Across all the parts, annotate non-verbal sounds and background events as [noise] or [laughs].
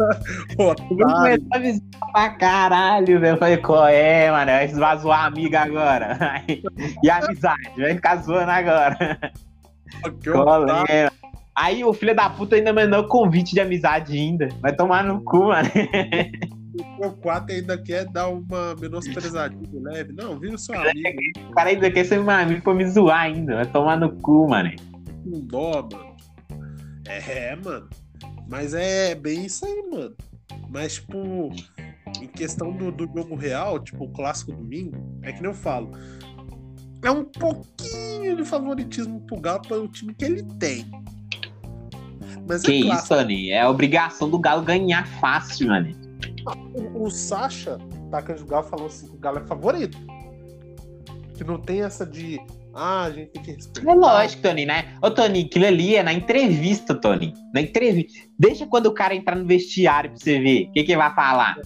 [laughs] Otário. pra caralho, velho. Eu falei, qual é, mano? Vai zoar a amiga agora. [laughs] e a amizade, vai ficar zoando agora. Que Qual é? Aí o filho da puta ainda mandou convite de amizade ainda. Vai tomar no cu, mano. O 4 ainda quer dar uma menosprezadinha leve. Não, o seu amigo. O cara ainda quer ser meu amigo pra me zoar ainda. Vai tomar no cu, mano. Com dó, mano. É, mano. Mas é bem isso aí, mano. Mas, tipo, em questão do, do jogo real, tipo, o clássico domingo, é que nem eu falo. É um pouquinho de favoritismo pro Galo pelo time que ele tem. Mas Que é isso, clássico. Tony? É obrigação do Galo ganhar fácil, mano. O, o Sacha, Taca de Galo, falou assim que o Galo é favorito. Que não tem essa de. Ah, a gente tem que respeitar. É lógico, Tony, né? Ô, Tony, aquilo ali é na entrevista, Tony. Na entrevista. Deixa quando o cara entrar no vestiário pra você ver. O que, que ele vai falar?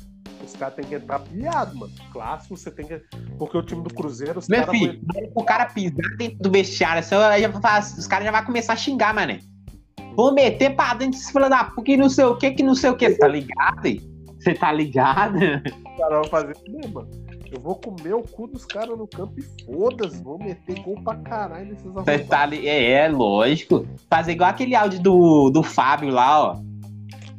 Os caras têm que entrar pilhado, mano. Clássico, você tem que. Porque o time do Cruzeiro, os Meu caras filho, o cara pisar dentro do vestiário, assim, aí já os caras já vão começar a xingar, mané. Vou meter pra dentro desse filho da puta que não sei o que, que não sei o que. Você tá ligado? hein? Você tá ligado? Os caras vão fazer isso mesmo, mano. Eu vou comer o cu dos caras no campo e foda-se. Vou meter gol pra caralho nesses arrombados. tá li... é, é, lógico. Fazer igual aquele áudio do, do Fábio lá, ó.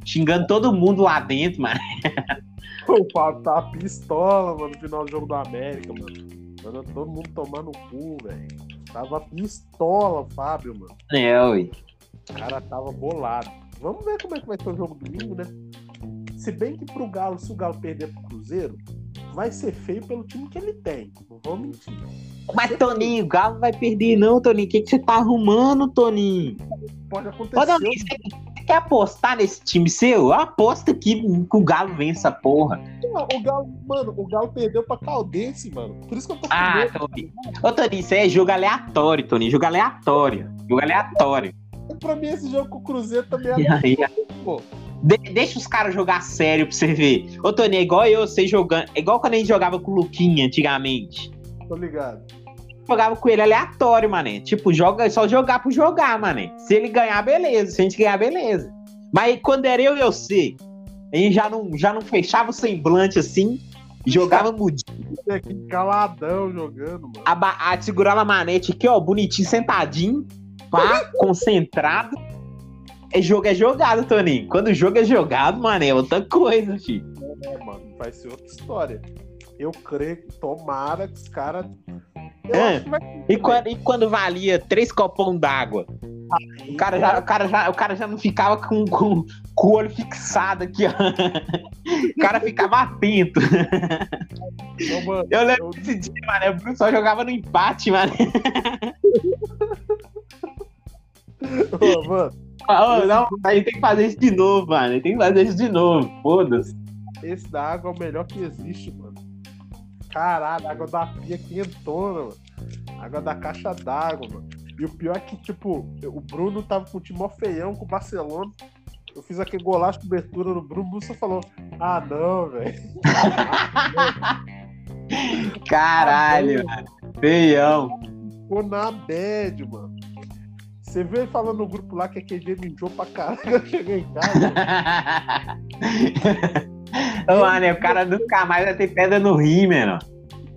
Xingando todo mundo lá dentro, mano. [laughs] O Fábio tá pistola, mano, no final do jogo do América, mano. Mano, todo mundo tomando cu, velho. Tava pistola, o Fábio, mano. É, ui. O cara tava bolado. Vamos ver como é que vai ser o jogo domingo, né? Se bem que pro Galo, se o Galo perder pro Cruzeiro, vai ser feio pelo time que ele tem. Não vou mentir. Mas, Toninho, o Galo não vai perder, não, Toninho. O que, que você tá arrumando, Toninho? Pode acontecer. Ô, Toninho, você você quer apostar nesse time seu? Eu aposto que, que o Galo vence essa porra. Não, o Galo, mano, o Galo perdeu pra Caldense, mano. Por isso que eu tô Ah. Toninho. Ô, Toninho, isso é jogo aleatório, Toninho. Jogo aleatório. Jogo aleatório. Pra mim, esse jogo com o Cruzeiro também [laughs] E é aí, pô. De- deixa os caras jogar sério pra você ver. Ô, Toninho, é igual eu, você jogando. É igual quando a gente jogava com o Luquinha antigamente. Tô ligado. Jogava com ele aleatório, mané. Tipo, joga, é só jogar por jogar, mané. Se ele ganhar, beleza. Se a gente ganhar, beleza. Mas quando era eu e você, a gente já não, já não fechava o semblante assim, jogava mudinho, aqui caladão jogando, mano. a, a, segurava a manete aqui, ó, bonitinho, sentadinho, pá, [laughs] concentrado. É jogo é jogado, Toninho. Quando o jogo é jogado, mané, é outra coisa, filho. É, mano, vai ser outra história. Eu creio que tomara que os caras. Eu É. E quando, e quando valia três copão d'água? O cara, já, o, cara já, o cara já não ficava com, com, com o olho fixado aqui, ó. O cara ficava atento. Mano, Eu lembro desse dia, mano. O Bruno só jogava no empate, mano. ô, mano, Ô, não, a gente tem que fazer isso de novo, mano. Tem que fazer isso de novo. Foda-se. esse da água é o melhor que existe, mano. Caralho, água da pia quentona, mano. Água da caixa d'água, mano. E o pior é que, tipo, o Bruno tava com o time feião com o Barcelona. Eu fiz aquele golaço de cobertura no Bruno, o Bruno só falou: Ah, não, velho. [laughs] Caralho, mano. Feião. Ficou na bad, mano. Você vê ele falando no grupo lá que a QG mijou pra caralho. Eu cheguei em casa. [laughs] Mano, o cara nunca mais vai ter pedra no rim, mano.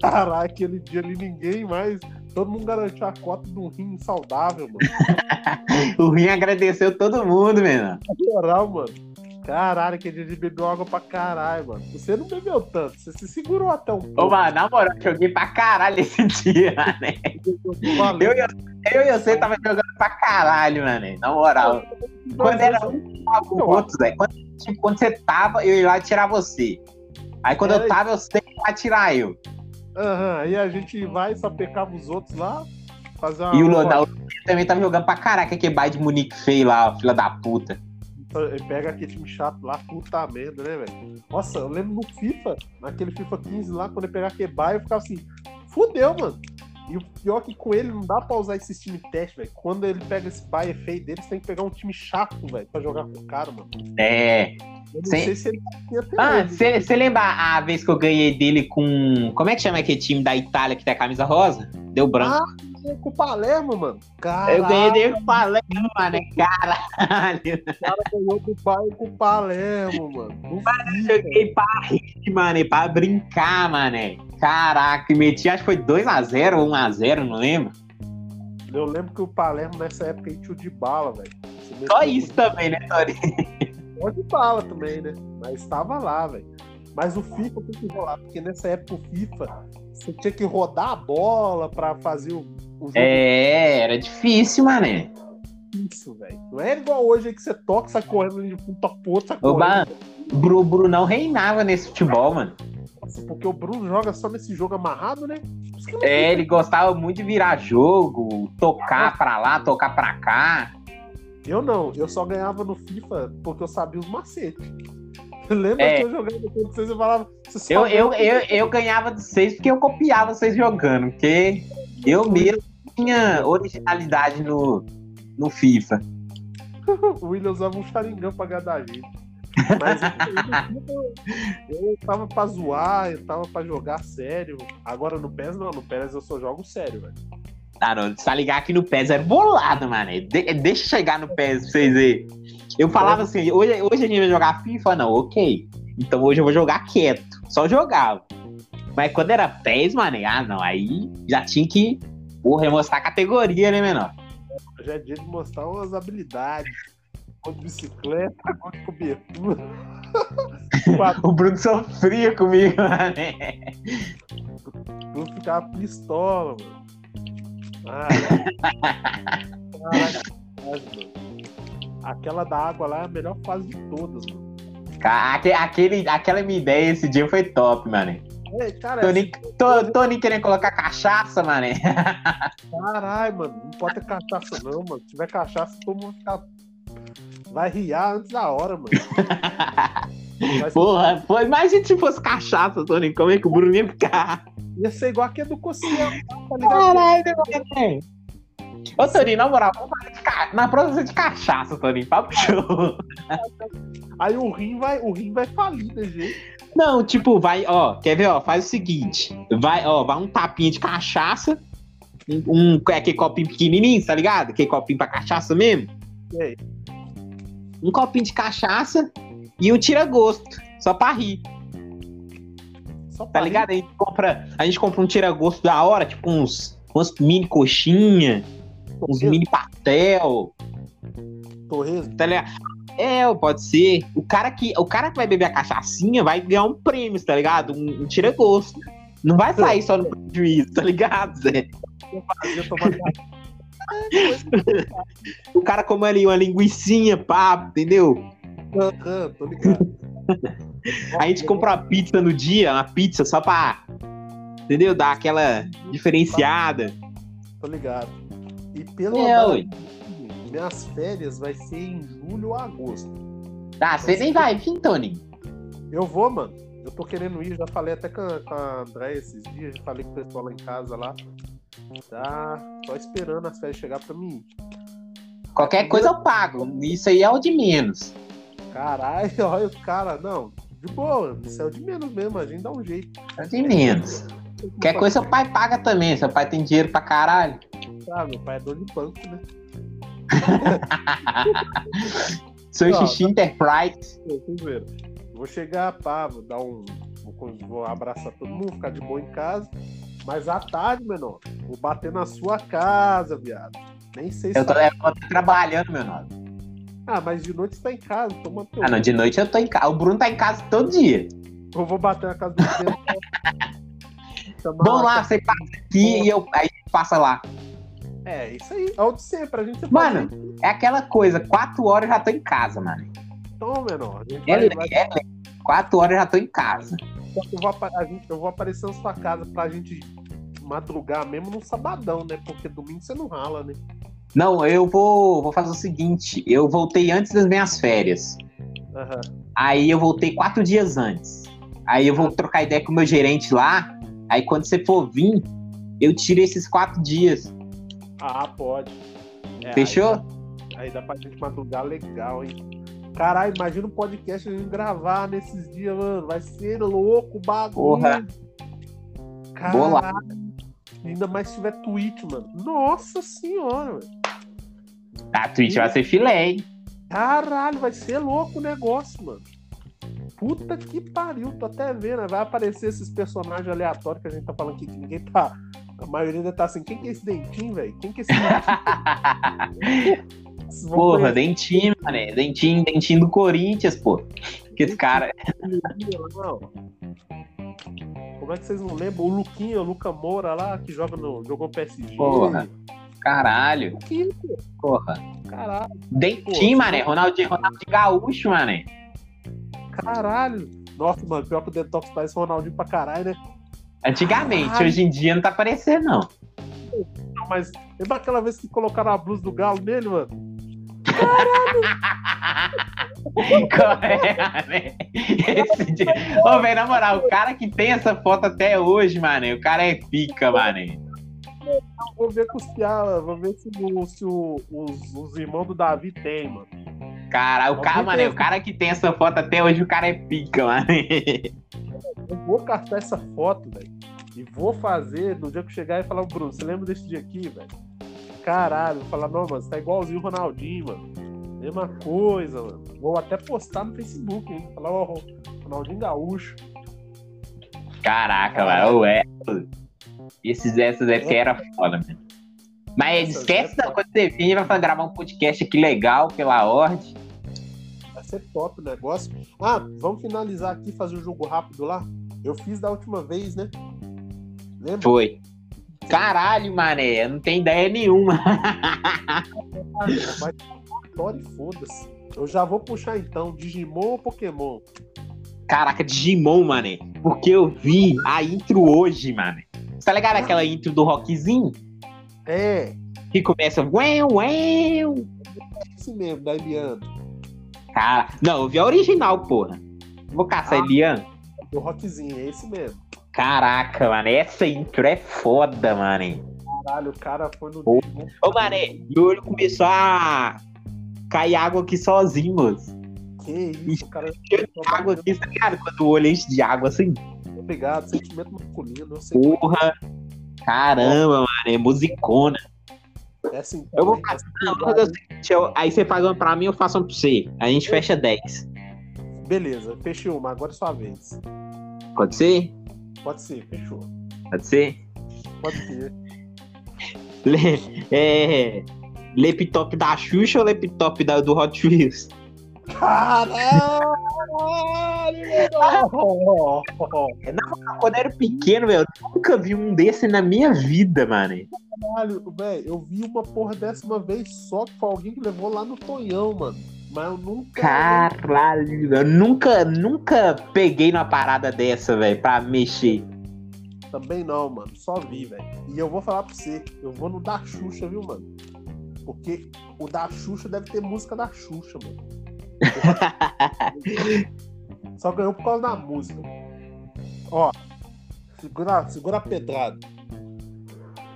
Caralho, aquele dia ali ninguém mais. Todo mundo garantiu a cota de um rim saudável, mano. [laughs] O rim agradeceu todo mundo, mano. Na moral, mano. Caralho, aquele dia bebeu água pra caralho, mano. Você não bebeu tanto, você se segurou até um pouco. Ô, mano, na moral, joguei pra caralho esse [laughs] dia. Eu, e eu, eu e você tava jogando pra caralho, mano. Na moral. Quando era um tava com o outro, velho. Quando, tipo, quando você tava, eu ia lá tirar você. Aí quando eu É. tava, eu sei que ia tirar eu. Aham, aí a gente vai, só pecava os outros lá, fazer uma. E o Lodal também tava jogando pra caraca, aquele baile de Munique feio lá, ó, filha da puta. Ele pega aquele time chato lá, puta merda, né, velho? Nossa, eu lembro no FIFA, naquele FIFA 15 lá, quando ele pegava aquele bairro, eu ficava assim, fudeu, mano. E o pior é que com ele não dá pra usar esses time teste, velho. Quando ele pega esse baia feio dele, você tem que pegar um time chato, velho, pra jogar com o cara, mano. É. Eu não sei se ele ter Ah, você lembra a vez que eu ganhei dele com. Como é que chama aquele time da Itália que tem a camisa rosa? Deu branco. Ah, com o Palermo, mano. Caralho. Eu ganhei dinheiro com o Palermo, mano. Caralho. O cara ganhou do pai com o Palermo, mano. Mano, eu joguei pra rir, mano. Pra brincar, mano. Caraca, meti, acho que foi 2x0 ou 1x0, não lembro. Eu lembro que o Palermo nessa época tinha o de bala, velho. Só isso também, né, Tori? Só de bala também, né? Mas estava lá, velho. Mas o FIFA tem que rolar, porque nessa época o FIFA você tinha que rodar a bola pra fazer o, o jogo. É, era difícil, mané. Isso, velho. Não é igual hoje aí que você toca, sai correndo de ponta a ponta. O Bruno reinava nesse futebol, mano. Nossa, porque o Bruno joga só nesse jogo amarrado, né? É, ele gostava muito de virar jogo, tocar pra lá, tocar pra cá. Eu não, eu só ganhava no FIFA porque eu sabia os macetes. [laughs] Lembra é. que eu jogava com vocês e falava. Eu, eu, eu, eu ganhava de vocês porque eu copiava vocês jogando, porque eu mesmo tinha originalidade no, no FIFA. [laughs] o William usava um charingão pra ganhar da gente. Mas eu, [laughs] eu tava pra zoar, eu tava pra jogar sério. Agora no PES não, no PES eu só jogo sério, velho. Ah, não, tá ligado que no PES é bolado, mano. De, deixa chegar no PES pra vocês verem. Eu falava assim, hoje, hoje a gente vai jogar FIFA? Não, ok. Então hoje eu vou jogar quieto. Só jogava. Mas quando era PES, mano, ah, não, aí já tinha que porra, mostrar a categoria, né, menor? Já é dia de mostrar umas habilidades gol de bicicleta, gol de cobertura. [laughs] o Bruno sofria comigo, mano. O Bruno ficava pistola, mano. Ah, Caraca, Aquela da água lá é a melhor fase de todas, mano. Aquele, aquela minha ideia esse dia foi top, mano. É, cara, Tony, essa... Tony querendo colocar cachaça, mano. Caralho, mano. Não pode ter cachaça, não, mano. Se tiver cachaça, todo mundo fica Vai riar antes da hora, mano. [laughs] Porra, foi, imagina se fosse cachaça, Tony. Como é que o Bruno ia ficar? Ia ser igual aquele do Cossiel, tá ligado? Caralho, velho. Ô, Toninho, na moral, vamos fazer de ca... na próxima de cachaça, Toninho, papo show. Aí o rim vai, o rim vai falir, né, gente? Não, tipo, vai, ó, quer ver, ó, faz o seguinte, vai, ó, vai um tapinha de cachaça, um, um aquele copinho pequenininho, tá ligado? Aquele copinho pra cachaça mesmo. Aí? um copinho de cachaça e um tira-gosto, só pra rir. Só tá ligado? A gente compra, a gente compra um tira-gosto da hora, tipo uns, uns mini coxinha, uns mini pastel. Torresmo? Tá ligado? É, pode ser. O cara, que, o cara que vai beber a cachaçinha vai ganhar um prêmio, tá ligado? Um, um tira-gosto. Não vai sair só no [laughs] prejuízo, tá ligado, Zé? [laughs] o cara come ali uma linguiçinha, pá, entendeu? Uhum, tô ligado. A gente compra uma pizza no dia, uma pizza só pra, entendeu? Dar aquela diferenciada. Tô ligado. E pelo é, minhas férias vai ser em julho ou agosto. Tá, você nem vai vir, Tony. Eu vou, mano. Eu tô querendo ir, já falei até com a, com a André esses dias, já falei com o pessoal lá em casa lá. Tá só esperando as férias chegar pra mim. Qualquer coisa eu pago. Isso aí é o de menos. Caralho, [laughs] olha o cara. Não, de boa. O de menos mesmo. A gente dá um jeito. É de menos. Qualquer coisa seu pai paga também. Seu pai tem dinheiro pra caralho. Ah, meu pai é dono de banco, né? [laughs] Seu xixi tá... Enterprise. Vou chegar, pá, vou dar um. Vou, vou abraçar todo mundo, ficar de boa em casa. Mas à tarde, menor, vou bater na sua casa, viado. Nem sei se. Eu tô, tá... eu tô trabalhando, menor. Ah, mas de noite você tá em casa, toma teu. Ah, não, de noite eu tô em casa. O Bruno tá em casa todo dia. Eu vou bater na casa do Bruno. [laughs] Vamos lá, você passa aqui e eu aí passa lá. É, isso aí. É o de sempre, a gente Mano, é aquela coisa, quatro horas eu já tô em casa, mano. Então, menor. É, vai, é, vai... quatro horas eu já tô em casa. Eu vou, eu vou aparecer na sua casa pra gente madrugar mesmo no sabadão, né? Porque domingo você não rala, né? Não, eu vou, vou fazer o seguinte: eu voltei antes das minhas férias. Uhum. Aí eu voltei quatro dias antes. Aí eu vou trocar ideia com o meu gerente lá. Aí quando você for vir, eu tiro esses quatro dias. Ah, pode. É, Fechou? Aí dá, aí dá pra gente madrugar legal, hein? Caralho, imagina um podcast a gente gravar nesses dias, mano. Vai ser louco o bagulho. Porra. Caralho. Ainda mais se tiver Twitch, mano. Nossa senhora, velho. A Twitch vai ser filé, hein? Caralho, vai ser louco o negócio, mano. Puta que pariu, tô até vendo. Vai aparecer esses personagens aleatórios que a gente tá falando aqui, que ninguém tá. A maioria ainda tá assim, quem que é esse dentinho, velho? Quem que é esse [laughs] dentinho? Porra, conhecer dentinho, mané. Dentinho, dentinho do Corinthians, pô. Que esse cara. Não. Como é que vocês não lembram? O Luquinha, o Luca Moura lá, que joga no, jogou PSG. Porra. Caralho. Porra. Caralho, Dentinho, mané. Ronaldinho, Ronaldinho Gaúcho, mané. caralho. Nossa, mano, pior que o Detox parece Ronaldinho pra caralho, né? Antigamente, Caralho. hoje em dia não tá parecendo, não. Não, Mas lembra aquela vez que colocaram a blusa do Galo nele, mano? Qual é, [laughs] mané? Esse dia... Ô, velho, na moral, o cara que tem essa foto até hoje, mané, o cara é pica, mané. Vou ver com os piadas, vou ver se, o- se o- os, os irmãos do Davi tem, mano. Cara, o cara, mané, o cara que tem essa foto até hoje, o cara é pica, mané. Eu vou caçar essa foto, velho. E vou fazer no dia que eu chegar e falar, Bruno, você lembra desse dia aqui, velho? Caralho, vou falar, não, mano, você tá igualzinho o Ronaldinho, mano. Mesma coisa, mano. Vou até postar no Facebook, hein? Falar, ó, Ronaldinho Gaúcho. Caraca, mano, é. Esses essas épocas era foda, mano. Mas Essas esquece da épocas- quando você vir, vai gravar um podcast aqui legal pela ordem. Vai ser top o negócio. Ah, vamos finalizar aqui, fazer o jogo rápido lá? Eu fiz da última vez, né? Lembra? Foi. Caralho, mané, eu não tenho ideia nenhuma. Vitória e foda-se. Eu já vou puxar então, Digimon ou Pokémon? Caraca, Digimon, mané. Porque eu vi a intro hoje, mané. Tá ligado aquela intro do rockzinho? É, Que começa. Ué, ué. esse mesmo, da Eliana. Cara, não, eu vi a original, porra. Vou caçar Ah. Elian. Do rockzinho, é esse mesmo. Caraca, mano, essa intro é foda, mané. Caralho, o cara foi no Ô. Ô, mané, meu olho começou a cair água aqui sozinho, moço. Que isso, cara. Cheio de água aqui, tá ligado? Quando o olho enche de água assim. Obrigado, sentimento masculino. Sei Porra. Caramba, mano, é musicona. é assim. Eu vou também, fazer. vou eu- aí você paga uma pra mim, eu faço uma pra você. A gente fecha 10. Beleza, fechei uma, agora é sua vez. Pode ser? Pode ser, fechou. Pode ser? Pode ser. Le, é, laptop da Xuxa ou laptop da, do Hot Wheels? Caralho, meu [laughs] [laughs] Quando eu era pequeno, velho, eu nunca vi um desse na minha vida, mano. Caralho, velho, eu vi uma porra dessa uma vez só que foi alguém que levou lá no Tonhão, mano. Mas eu nunca. Caralho, eu nunca, nunca peguei numa parada dessa, velho, pra mexer. Também não, mano. Só vi, velho. E eu vou falar pra você, eu vou no da Xuxa, viu, mano? Porque o da Xuxa deve ter música da Xuxa, mano. [laughs] Só ganhou por causa da música. Ó, segura, segura a pedrada.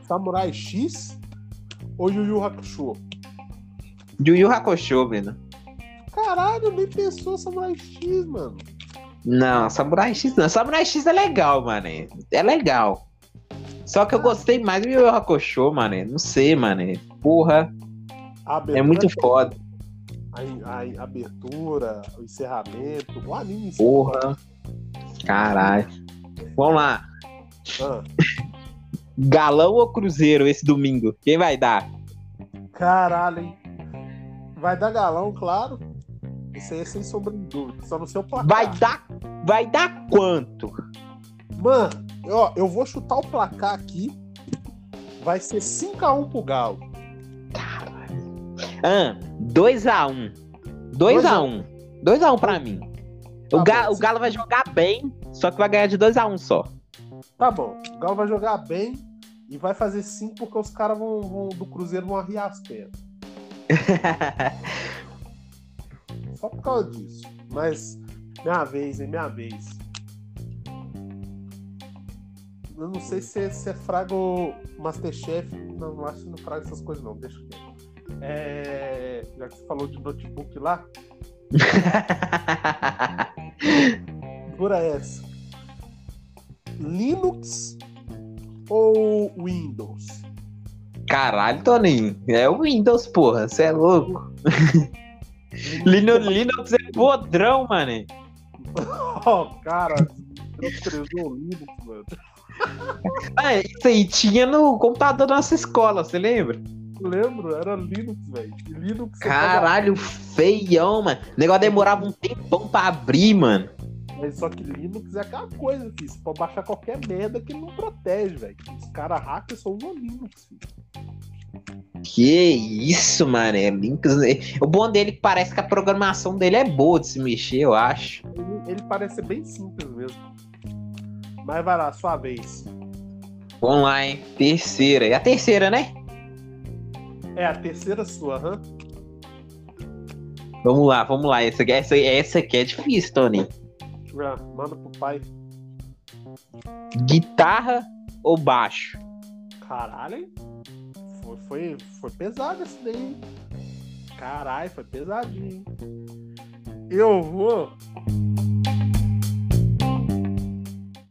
Samurai X ou Yu Yu Hakusho? Yu Yu Hakusho, velho. Caralho, nem pensou Samurai X, mano. Não, Samurai X não. Samurai X é legal, mano. É legal. Só que eu gostei mais do Yu Yu Hakusho, mano. Não sei, mano. Porra, é muito foda. A, a abertura, o encerramento, o anime. Porra. Caralho. Vamos lá. Ah, Galão ou Cruzeiro esse domingo? Quem vai dar? caralho, hein? Vai dar galão, claro. Isso aí é sem sombra de dúvida. Só no seu placar. Vai dar. Vai dar quanto? Mano, ó, eu vou chutar o placar aqui. Vai ser 5x1 pro Galo. Ah, 2x1. 2x1. 2x1 pra mim. Tá O, Ga- bom. o Galo vai jogar bem, só que vai ganhar de 2x1 só. Tá bom. O Galo vai jogar bem e vai fazer 5 porque os caras vão, vão- do Cruzeiro vão arriar as pernas. [laughs] Só por causa disso. Mas, minha vez, hein? Minha vez. Eu não sei se, é- se é fraga o Masterchef. Não, não acho que não fraga essas coisas, não. Deixa quieto. É, já que você falou de notebook lá, [laughs] segura essa. Linux ou Windows? Caralho, Toninho. É o Windows, porra. Você é louco. [laughs] Linux, Linux é podrão, mano. [laughs] Oh, cara, o Linux, mano. Ah, isso aí tinha no computador da nossa escola, você lembra? Lembro, era Linux, velho. Linux. Caralho, feião, mano. O negócio demorava um tempão pra abrir, mano. Mas só que Linux é aquela coisa, filho. Você pode baixar qualquer merda que não protege, velho. Os caras hackers são no Linux, filho. Que isso, mano. É Linux. O bom dele é que parece que a programação dele é boa de se mexer, eu acho. Ele, ele parece ser bem simples mesmo. Mas vai lá, sua vez. Vamos lá, hein? Terceira. E a terceira, né? É a terceira sua, hã? Vamos lá, vamos lá. Essa, essa, essa aqui é difícil, Tony. Manda pro pai. Guitarra ou baixo? Caralho, hein? Foi, foi, foi pesado esse daí, hein? Caralho, foi pesadinho. Eu vou